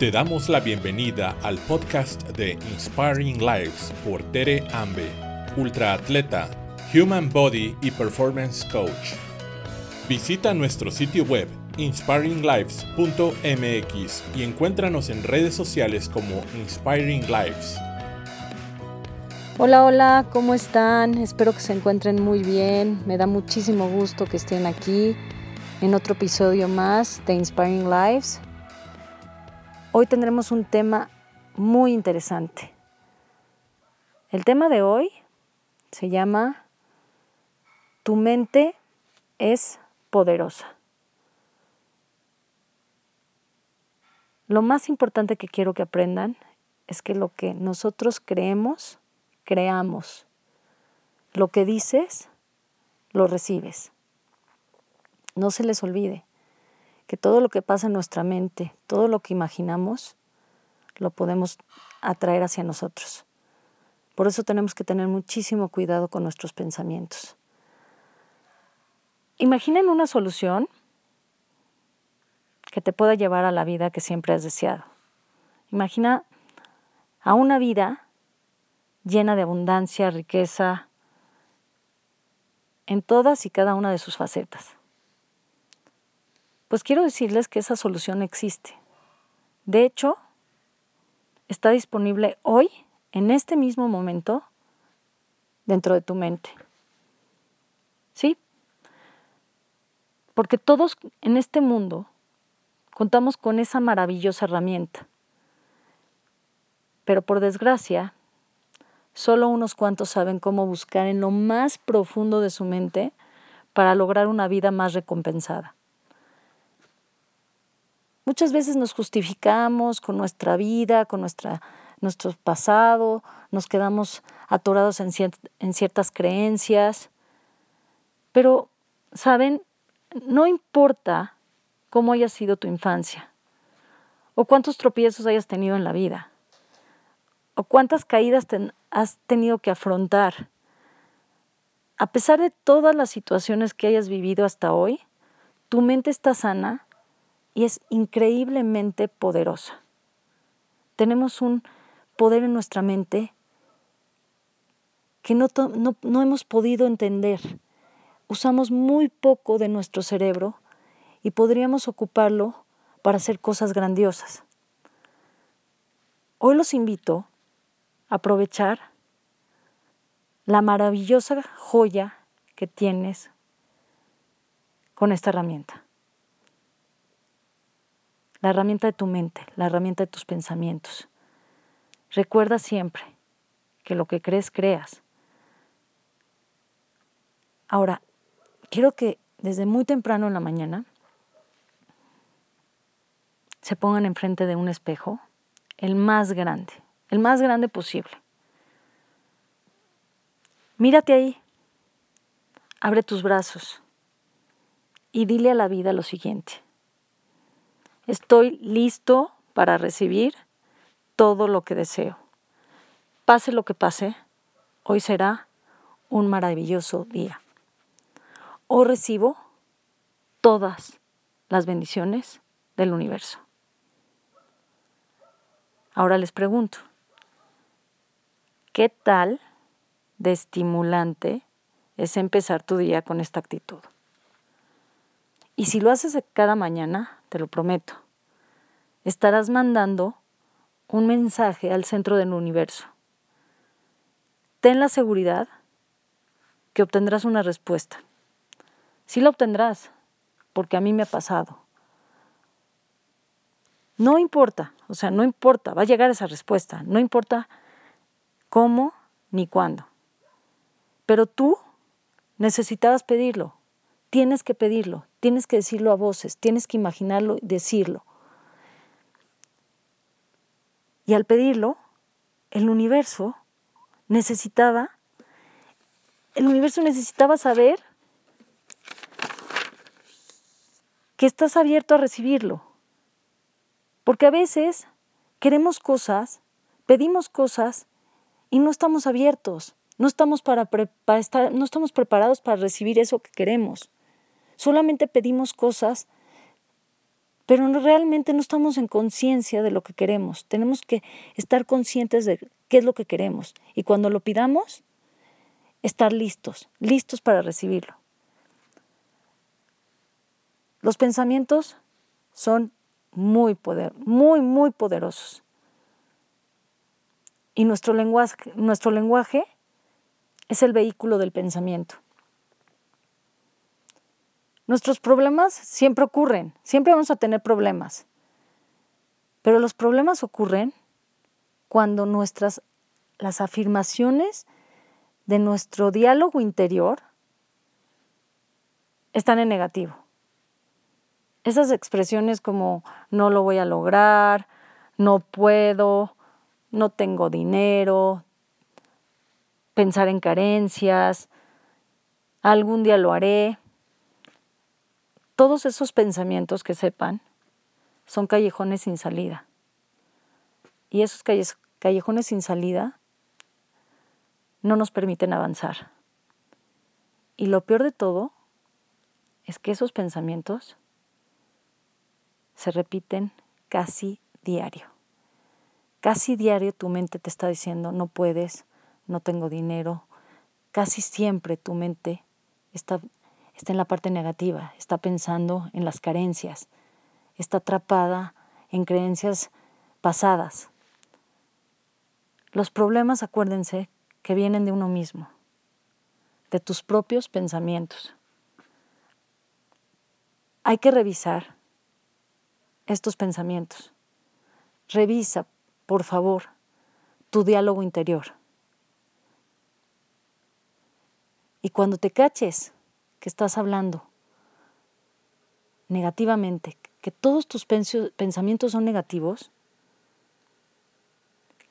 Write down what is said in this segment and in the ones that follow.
Te damos la bienvenida al podcast de Inspiring Lives por Tere Ambe, ultraatleta, Human Body y Performance Coach. Visita nuestro sitio web inspiringlives.mx y encuéntranos en redes sociales como Inspiring Lives. Hola, hola, ¿cómo están? Espero que se encuentren muy bien. Me da muchísimo gusto que estén aquí en otro episodio más de Inspiring Lives. Hoy tendremos un tema muy interesante. El tema de hoy se llama Tu mente es poderosa. Lo más importante que quiero que aprendan es que lo que nosotros creemos, creamos. Lo que dices, lo recibes. No se les olvide que todo lo que pasa en nuestra mente, todo lo que imaginamos, lo podemos atraer hacia nosotros. Por eso tenemos que tener muchísimo cuidado con nuestros pensamientos. Imaginen una solución que te pueda llevar a la vida que siempre has deseado. Imagina a una vida llena de abundancia, riqueza, en todas y cada una de sus facetas. Pues quiero decirles que esa solución existe. De hecho, está disponible hoy, en este mismo momento, dentro de tu mente. ¿Sí? Porque todos en este mundo contamos con esa maravillosa herramienta. Pero por desgracia, solo unos cuantos saben cómo buscar en lo más profundo de su mente para lograr una vida más recompensada. Muchas veces nos justificamos con nuestra vida, con nuestra, nuestro pasado, nos quedamos atorados en, en ciertas creencias, pero, ¿saben? No importa cómo haya sido tu infancia, o cuántos tropiezos hayas tenido en la vida, o cuántas caídas has tenido que afrontar. A pesar de todas las situaciones que hayas vivido hasta hoy, tu mente está sana y es increíblemente poderosa. Tenemos un poder en nuestra mente que no, no, hemos podido entender. Usamos muy poco de nuestro cerebro y podríamos ocuparlo para hacer cosas grandiosas. Hoy los invito a aprovechar la maravillosa joya que tienes con esta herramienta la herramienta de tu mente, la herramienta de tus pensamientos. Recuerda siempre que lo que crees, creas. Ahora, quiero que desde muy temprano en la mañana se pongan enfrente de un espejo, el más grande, el más grande posible. Mírate ahí, abre tus brazos y dile a la vida lo siguiente. Estoy listo para recibir todo lo que deseo. Pase lo que pase, hoy será un maravilloso día. Hoy recibo todas las bendiciones del universo. Ahora les pregunto, ¿qué tal de estimulante es empezar tu día con esta actitud? Y si lo haces cada mañana, te lo prometo, estarás mandando un mensaje al centro del universo. Ten la seguridad que obtendrás una respuesta. Sí la obtendrás, porque a mí me ha pasado. No importa, o sea, no importa, va a llegar esa respuesta, no importa cómo ni cuándo. Pero tú necesitabas pedirlo, tienes que pedirlo, tienes que decirlo a voces, tienes que imaginarlo y decirlo. Y al pedirlo, el universo necesitaba, el universo necesitaba saber que estás abierto a recibirlo. Porque a veces queremos cosas, pedimos cosas y no estamos abiertos, no estamos, para, estar, no estamos preparados para recibir eso que queremos. Solamente pedimos cosas pero realmente no estamos en conciencia de lo que queremos. Tenemos que estar conscientes de qué es lo que queremos y cuando lo pidamos, estar listos, listos para recibirlo. Los pensamientos son muy poder, muy muy poderosos. Y nuestro lenguaje, nuestro lenguaje es el vehículo del pensamiento. Nuestros problemas siempre ocurren, siempre vamos a tener problemas. Pero los problemas ocurren cuando nuestras las afirmaciones de nuestro diálogo interior están en negativo. Esas expresiones como no lo voy a lograr, no puedo, no tengo dinero, pensar en carencias, algún día lo haré. Todos esos pensamientos que sepan son callejones sin salida. Y esos callejones sin salida no nos permiten avanzar. Y lo peor de todo es que esos pensamientos se repiten casi diario. Casi diario tu mente te está diciendo, no puedes, no tengo dinero. Casi siempre tu mente está, está en la parte negativa, está pensando en las carencias, está atrapada en creencias pasadas. Los problemas, acuérdense, que vienen de uno mismo, de tus propios pensamientos. Hay que revisar estos pensamientos. Revisa, por favor, tu diálogo interior. Y cuando te caches que estás hablando negativamente, que todos tus pensamientos son negativos,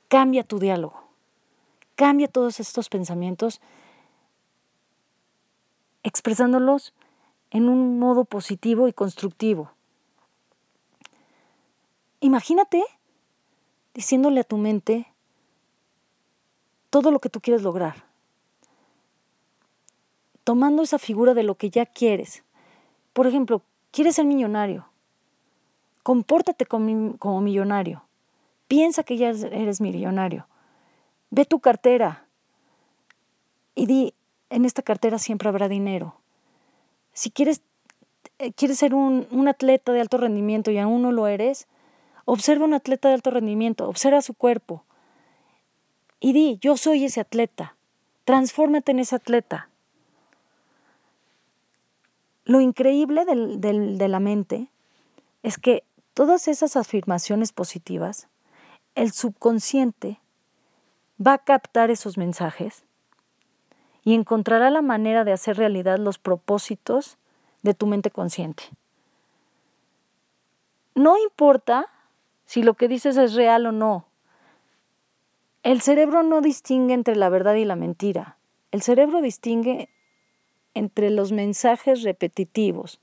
cambia tu diálogo. Cambia todos estos pensamientos expresándolos en un modo positivo y constructivo. Imagínate diciéndole a tu mente todo lo que tú quieres lograr, tomando esa figura de lo que ya quieres. Por ejemplo, quieres ser millonario, compórtate como, millonario, piensa que ya eres millonario, Ve tu cartera y di, en esta cartera siempre habrá dinero. Si quieres, eh, quieres ser un, un atleta de alto rendimiento y aún no lo eres, observa un atleta de alto rendimiento, observa su cuerpo y di, yo soy ese atleta, transfórmate en ese atleta. Lo increíble de la mente es que todas esas afirmaciones positivas, el subconsciente va a captar esos mensajes y encontrará la manera de hacer realidad los propósitos de tu mente consciente. No importa si lo que dices es real o no. El cerebro no distingue entre la verdad y la mentira. El cerebro distingue entre los mensajes repetitivos,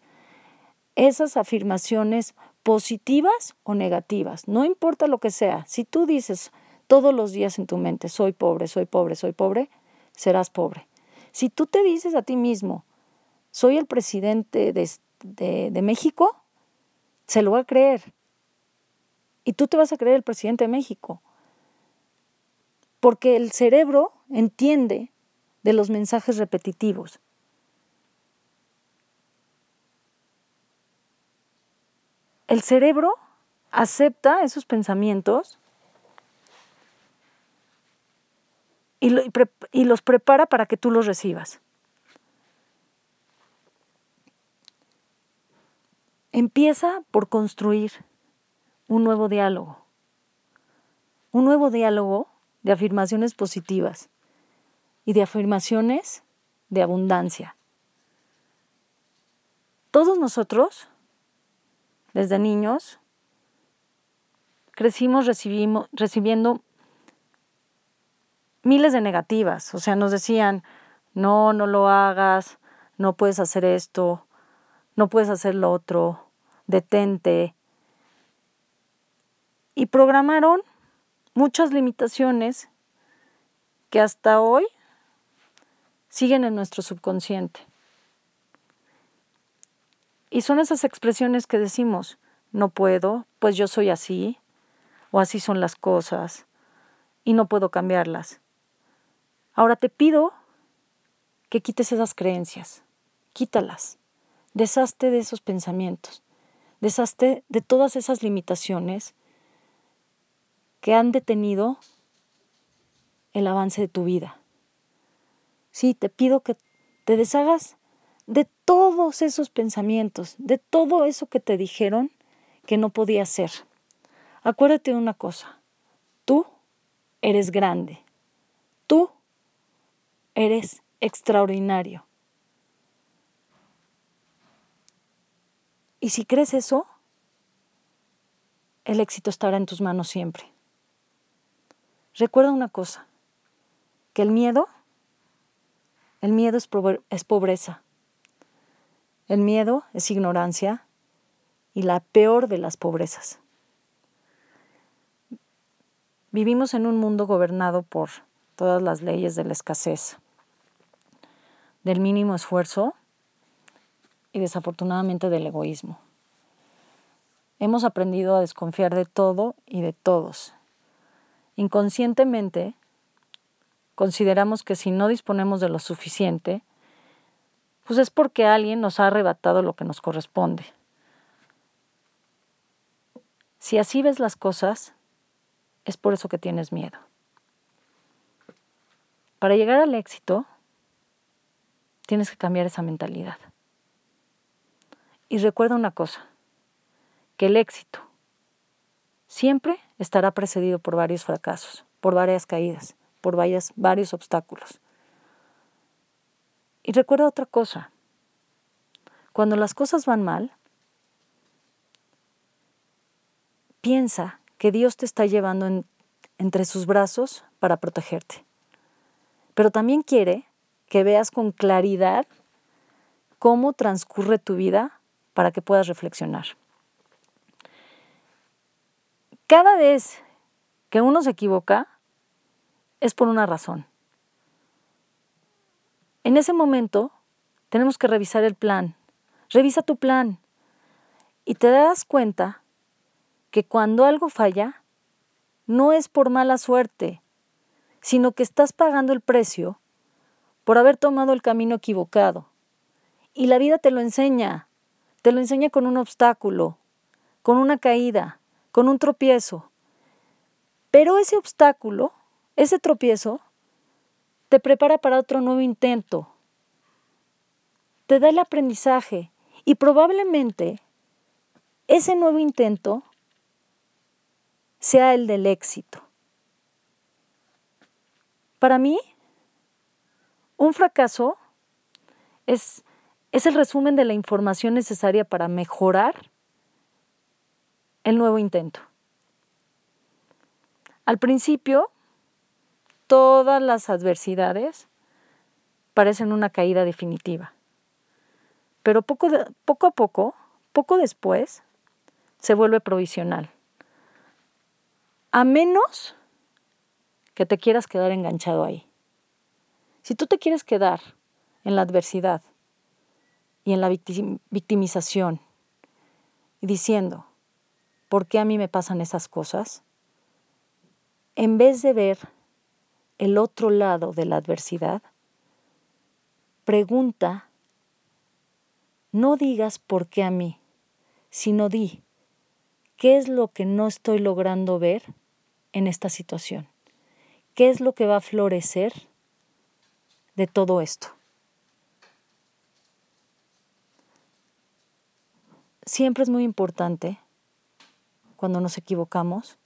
esas afirmaciones positivas o negativas, no importa lo que sea. Si tú dices, todos los días en tu mente, soy pobre, soy pobre, soy pobre, serás pobre. Si tú te dices a ti mismo, soy el presidente de, México, se lo va a creer. Y tú te vas a creer el presidente de México. Porque el cerebro entiende de los mensajes repetitivos. El cerebro acepta esos pensamientos y, los prepara para que tú los recibas. Empieza por construir un nuevo diálogo, un nuevo diálogo de afirmaciones positivas y de afirmaciones de abundancia. Todos nosotros, desde niños, crecimos recibiendo miles de negativas. O sea, nos decían, no, no lo hagas, no puedes hacer esto, no puedes hacer lo otro, detente. Y programaron muchas limitaciones que hasta hoy siguen en nuestro subconsciente. Y son esas expresiones que decimos, no puedo, pues yo soy así, o así son las cosas, y no puedo cambiarlas. Ahora te pido que quites esas creencias, quítalas, deshazte de esos pensamientos, deshazte de todas esas limitaciones que han detenido el avance de tu vida. Sí, te pido que te deshagas de todos esos pensamientos, de todo eso que te dijeron que no podía ser. Acuérdate de una cosa, tú eres grande, tú eres extraordinario. Y si crees eso, el éxito estará en tus manos siempre. Recuerda una cosa, que el miedo, el miedo es, es pobreza, el miedo es ignorancia y la peor de las pobrezas. Vivimos en un mundo gobernado por todas las leyes de la escasez, del mínimo esfuerzo y desafortunadamente del egoísmo. Hemos aprendido a desconfiar de todo y de todos. Inconscientemente, consideramos que si no disponemos de lo suficiente, pues es porque alguien nos ha arrebatado lo que nos corresponde. Si así ves las cosas, es por eso que tienes miedo. Para llegar al éxito, tienes que cambiar esa mentalidad. Y recuerda una cosa, que el éxito siempre estará precedido por varios fracasos, por varias caídas, por varias, varios obstáculos. Y recuerda otra cosa, cuando las cosas van mal, piensa que Dios te está llevando entre sus brazos para protegerte. Pero también quiere que veas con claridad cómo transcurre tu vida para que puedas reflexionar. Cada vez que uno se equivoca es por una razón. En ese momento tenemos que revisar el plan. Revisa tu plan y te das cuenta que cuando algo falla, no es por mala suerte, sino que estás pagando el precio por haber tomado el camino equivocado. Y la vida te lo enseña, te lo enseña con un obstáculo, con una caída, con un tropiezo. Pero ese obstáculo, ese tropiezo, te prepara para otro nuevo intento, te da el aprendizaje y probablemente ese nuevo intento sea el del éxito. Para mí, un fracaso es, es el resumen de la información necesaria para mejorar el nuevo intento. Al principio, todas las adversidades parecen una caída definitiva. Pero poco, a poco, poco después, se vuelve provisional. A menos que te quieras quedar enganchado ahí. Si tú te quieres quedar en la adversidad y en la victimización diciendo, ¿por qué a mí me pasan esas cosas? En vez de ver el otro lado de la adversidad, pregunta, no digas por qué a mí, sino di, ¿qué es lo que no estoy logrando ver en esta situación? ¿Qué es lo que va a florecer de todo esto? Siempre es muy importante cuando nos equivocamos,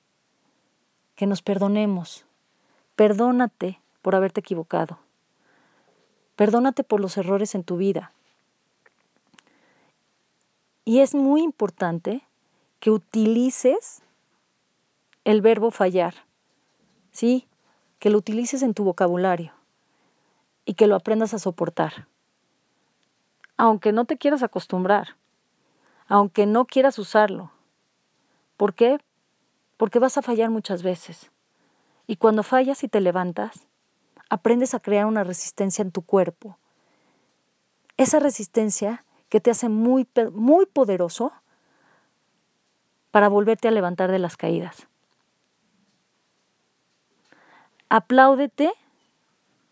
que nos perdonemos. Perdónate por haberte equivocado. Perdónate por los errores en tu vida. Y es muy importante que utilices el verbo fallar, ¿sí? Que lo utilices en tu vocabulario y que lo aprendas a soportar. Aunque no te quieras acostumbrar, aunque no quieras usarlo, ¿Por qué? Porque vas a fallar muchas veces. Y cuando fallas y te levantas, aprendes a crear una resistencia en tu cuerpo. Esa resistencia que te hace muy, muy poderoso para volverte a levantar de las caídas. Apláudete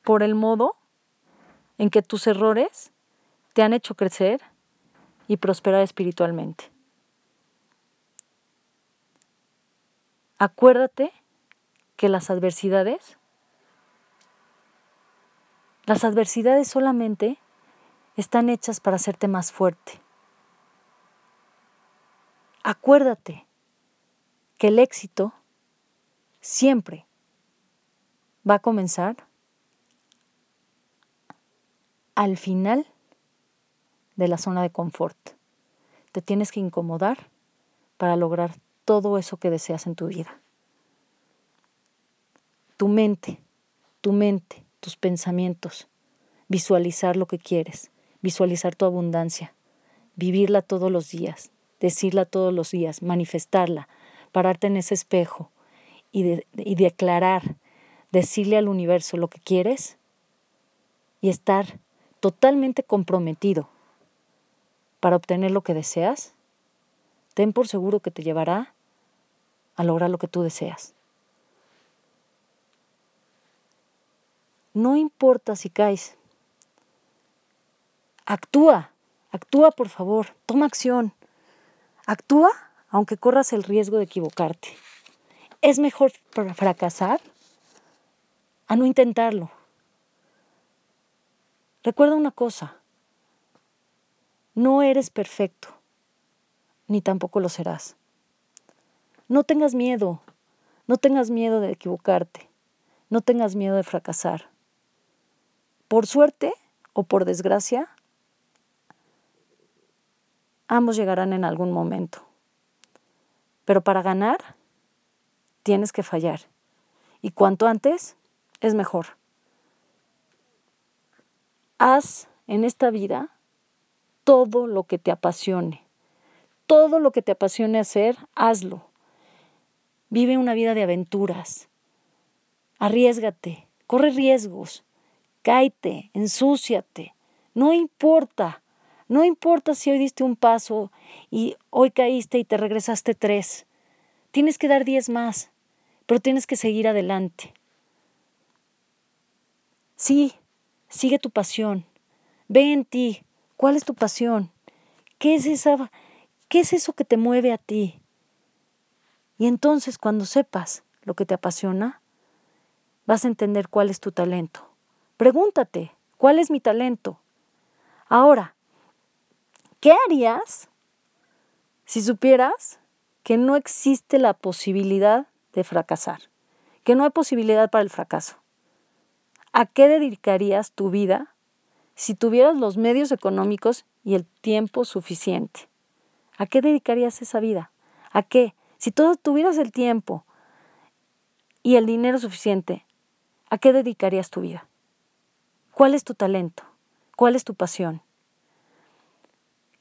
por el modo en que tus errores te han hecho crecer y prosperar espiritualmente. Acuérdate que las adversidades, las adversidades solamente están hechas para hacerte más fuerte. Acuérdate que el éxito siempre va a comenzar al final de la zona de confort. Te tienes que incomodar para lograr todo eso que deseas en tu vida. Tu mente, tu mente, tus pensamientos, visualizar lo que quieres, visualizar tu abundancia, vivirla todos los días, decirla todos los días, manifestarla, pararte en ese espejo y, y declarar, decirle al universo lo que quieres y estar totalmente comprometido para obtener lo que deseas, ten por seguro que te llevará a lograr lo que tú deseas. No importa si caes. Actúa, actúa por favor, toma acción. Actúa aunque corras el riesgo de equivocarte. Es mejor fracasar a no intentarlo. Recuerda una cosa, no eres perfecto, ni tampoco lo serás. No tengas miedo, no tengas miedo de equivocarte, no tengas miedo de fracasar. Por suerte o por desgracia, ambos llegarán en algún momento. Pero para ganar, tienes que fallar. Y cuanto antes, es mejor. Haz en esta vida todo lo que te apasione. Todo lo que te apasione hacer, hazlo. Vive una vida de aventuras. Arriesgate, corre riesgos, cáete, ensúciate. No importa, no importa si hoy diste un paso y hoy caíste y te regresaste tres. Tienes que dar diez más, pero tienes que seguir adelante. Sí, sigue tu pasión. Ve en ti. ¿Cuál es tu pasión? ¿Qué es esa qué es eso que te mueve a ti? Y entonces cuando sepas lo que te apasiona, vas a entender cuál es tu talento. Pregúntate, ¿cuál es mi talento? Ahora, ¿qué harías si supieras que no existe la posibilidad de fracasar? Que no hay posibilidad para el fracaso. ¿A qué dedicarías tu vida si tuvieras los medios económicos y el tiempo suficiente? ¿A qué dedicarías esa vida? ¿A qué? Si todo tuvieras el tiempo y el dinero suficiente, ¿a qué dedicarías tu vida? ¿Cuál es tu talento? ¿Cuál es tu pasión?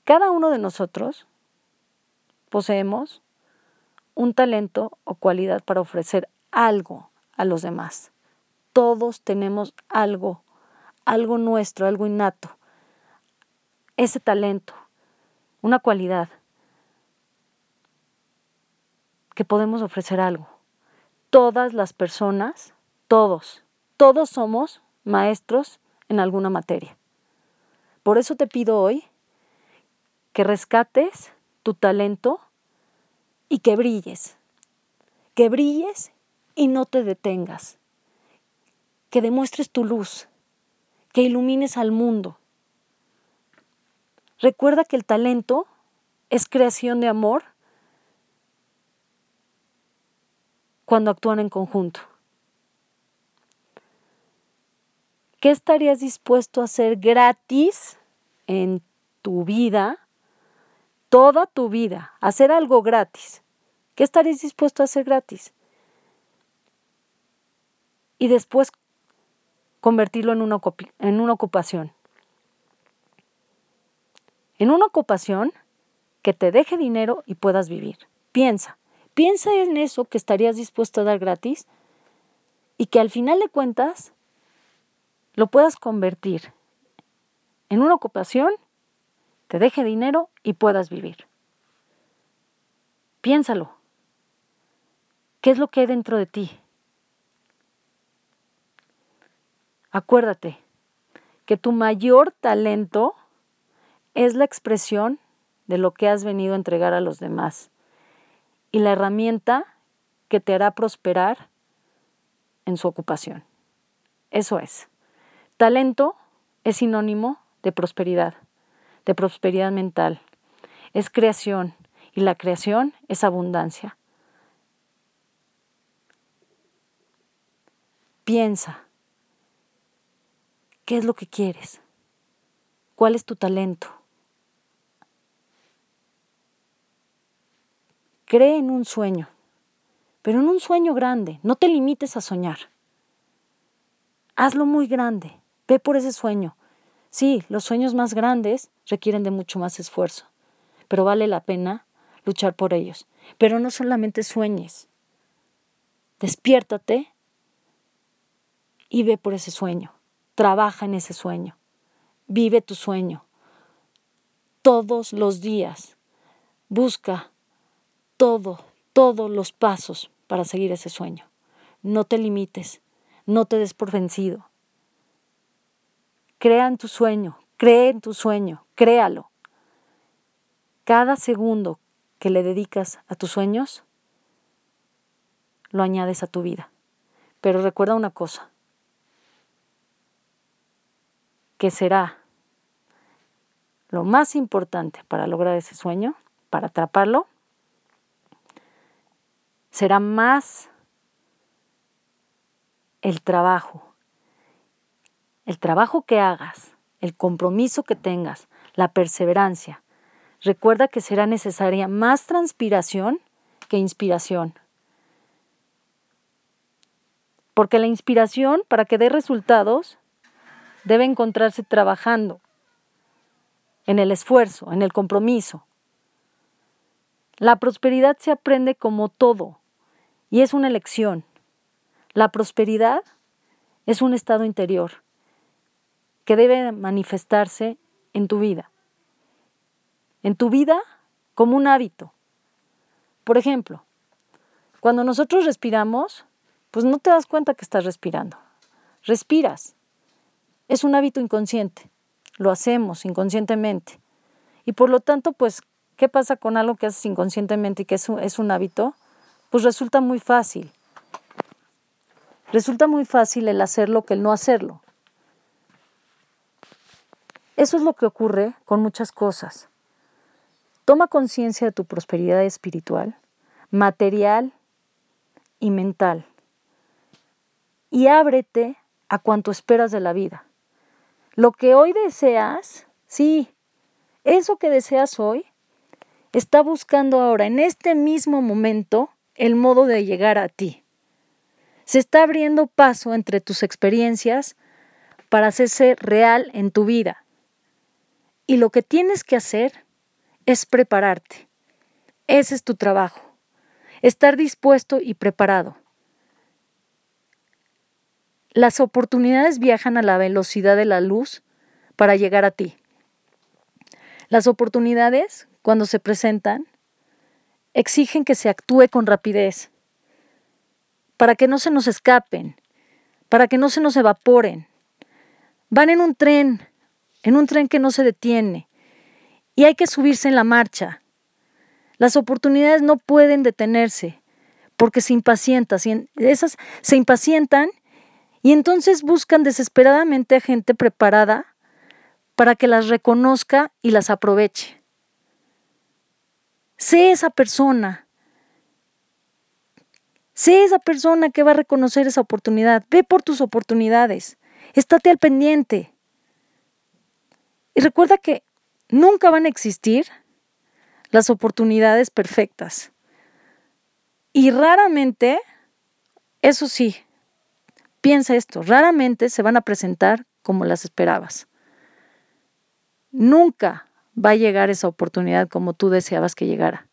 Cada uno de nosotros poseemos un talento o cualidad para ofrecer algo a los demás. Todos tenemos algo, algo nuestro, algo innato. Ese talento, una cualidad que podemos ofrecer algo. Todas las personas, todos, todos somos maestros en alguna materia. Por eso te pido hoy que rescates tu talento y que brilles. Que brilles y no te detengas. Que demuestres tu luz. Que ilumines al mundo. Recuerda que el talento es creación de amor cuando actúan en conjunto. ¿Qué estarías dispuesto a hacer gratis en tu vida, toda tu vida? Hacer algo gratis. ¿Qué estarías dispuesto a hacer gratis? Y después convertirlo en una, ocupación. En una ocupación que te deje dinero y puedas vivir. Piensa, Piensa en eso que estarías dispuesto a dar gratis y que al final de cuentas lo puedas convertir en una ocupación, te deje dinero y puedas vivir. Piénsalo. ¿Qué es lo que hay dentro de ti? Acuérdate que tu mayor talento es la expresión de lo que has venido a entregar a los demás y la herramienta que te hará prosperar en su ocupación. Eso es. Talento es sinónimo de prosperidad, de prosperidad mental. Es creación y la creación es abundancia. Piensa, ¿qué es lo que quieres? ¿Cuál es tu talento? Cree en un sueño, pero en un sueño grande. No te limites a soñar. Hazlo muy grande. Ve por ese sueño. Sí, los sueños más grandes requieren de mucho más esfuerzo, pero vale la pena luchar por ellos. Pero no solamente sueñes. Despiértate y ve por ese sueño. Trabaja en ese sueño. Vive tu sueño. Todos los días. Busca todo, todos los pasos para seguir ese sueño. No te limites, no te des por vencido. Crea en tu sueño, cree en tu sueño, créalo. Cada segundo que le dedicas a tus sueños, lo añades a tu vida. Pero recuerda una cosa, que será lo más importante para lograr ese sueño, para atraparlo, será más el trabajo. El trabajo que hagas, el compromiso que tengas, la perseverancia. Recuerda que será necesaria más transpiración que inspiración. Porque la inspiración, para que dé resultados, debe encontrarse trabajando en el esfuerzo, en el compromiso. La prosperidad se aprende como todo, y es una elección. La prosperidad es un estado interior que debe manifestarse en tu vida. En tu vida como un hábito. Por ejemplo, cuando nosotros respiramos, pues no te das cuenta que estás respirando. Respiras. Es un hábito inconsciente. Lo hacemos inconscientemente. Y por lo tanto, pues, ¿qué pasa con algo que haces inconscientemente y que es un, es un hábito? pues resulta muy fácil. Resulta muy fácil el hacerlo que el no hacerlo. Eso es lo que ocurre con muchas cosas. Toma conciencia de tu prosperidad espiritual, material y mental. Y ábrete a cuanto esperas de la vida. Lo que hoy deseas, sí, eso que deseas hoy, está buscando ahora, en este mismo momento, el modo de llegar a ti. Se está abriendo paso entre tus experiencias para hacerse real en tu vida. Y lo que tienes que hacer es prepararte. Ese es tu trabajo. Estar dispuesto y preparado. Las oportunidades viajan a la velocidad de la luz para llegar a ti. Las oportunidades, cuando se presentan, exigen que se actúe con rapidez, para que no se nos escapen, para que no se nos evaporen. Van en un tren, en un tren que no se detiene, y hay que subirse en la marcha. Las oportunidades no pueden detenerse, porque se impacientan, esas se impacientan y entonces buscan desesperadamente a gente preparada para que las reconozca y las aproveche. Sé esa persona. Sé esa persona que va a reconocer esa oportunidad. Ve por tus oportunidades. Estate al pendiente. Y recuerda que nunca van a existir las oportunidades perfectas. Y raramente, eso sí, piensa esto, raramente se van a presentar como las esperabas. Nunca va a llegar esa oportunidad como tú deseabas que llegara.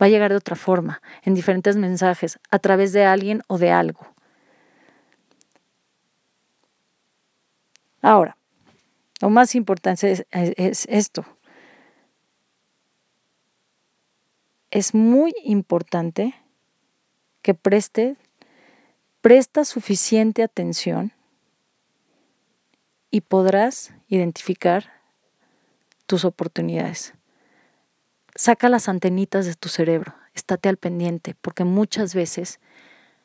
Va a llegar de otra forma, en diferentes mensajes, a través de alguien o de algo. Ahora, lo más importante es, esto. es muy importante que preste, presta suficiente atención y podrás identificar tus oportunidades. Saca las antenitas de tu cerebro, estate al pendiente, porque muchas veces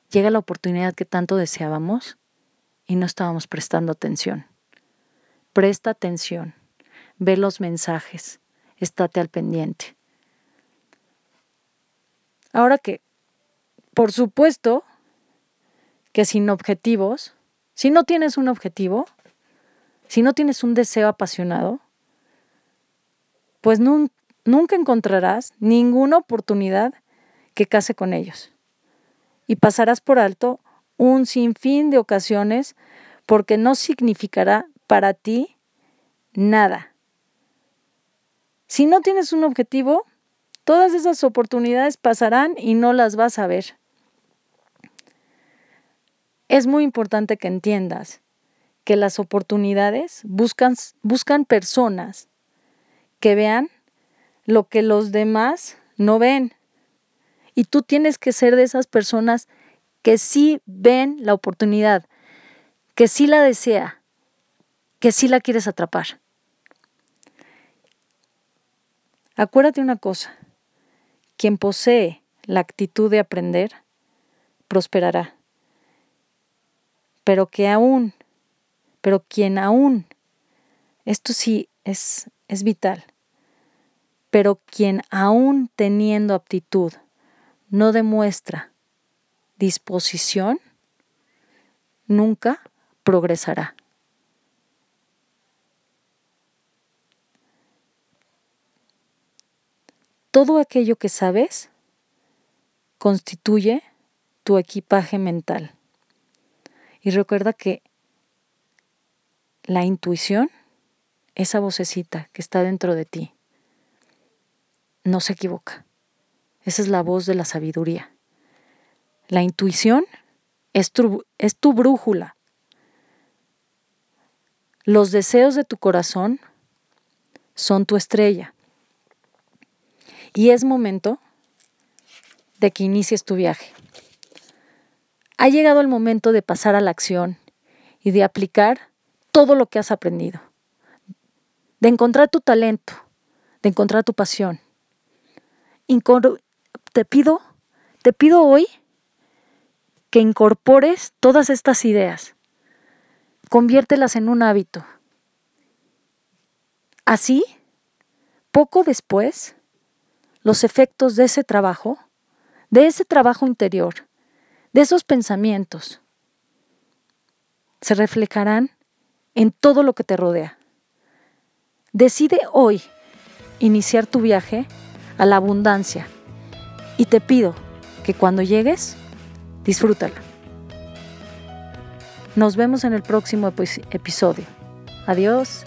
llega la oportunidad que tanto deseábamos y no estábamos prestando atención. Presta atención, ve los mensajes, estate al pendiente. Ahora que, por supuesto, que sin objetivos, si no tienes un objetivo, si no tienes un deseo apasionado, pues nunca encontrarás ninguna oportunidad que case con ellos. Y pasarás por alto un sinfín de ocasiones porque no significará para ti nada. Si no tienes un objetivo, todas esas oportunidades pasarán y no las vas a ver. Es muy importante que entiendas que las oportunidades buscan, buscan personas que vean lo que los demás no ven. Y tú tienes que ser de esas personas que sí ven la oportunidad, que sí la desea, que sí la quieres atrapar. Acuérdate una cosa, quien posee la actitud de aprender, prosperará. Pero que aún, pero quien aún, esto sí es, es vital, pero quien aún teniendo aptitud no demuestra disposición, nunca progresará. Todo aquello que sabes constituye tu equipaje mental. Y recuerda que la intuición, esa vocecita que está dentro de ti, no se equivoca. Esa es la voz de la sabiduría. La intuición es tu, es tu brújula. Los deseos de tu corazón son tu estrella. Y es momento de que inicies tu viaje. Ha llegado el momento de pasar a la acción y de aplicar todo lo que has aprendido. De encontrar tu talento, de encontrar tu pasión. te pido, te pido hoy que incorpores todas estas ideas. Conviértelas en un hábito. Así, poco después, los efectos de ese trabajo, de ese trabajo interior, de esos pensamientos, se reflejarán en todo lo que te rodea. Decide hoy iniciar tu viaje a la abundancia y te pido que cuando llegues, disfrútala. Nos vemos en el próximo episodio. Adiós.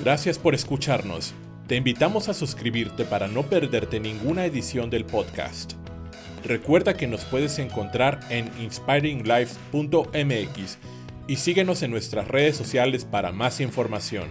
Gracias por escucharnos. Te invitamos a suscribirte para no perderte ninguna edición del podcast. Recuerda que nos puedes encontrar en inspiringlives.mx y síguenos en nuestras redes sociales para más información.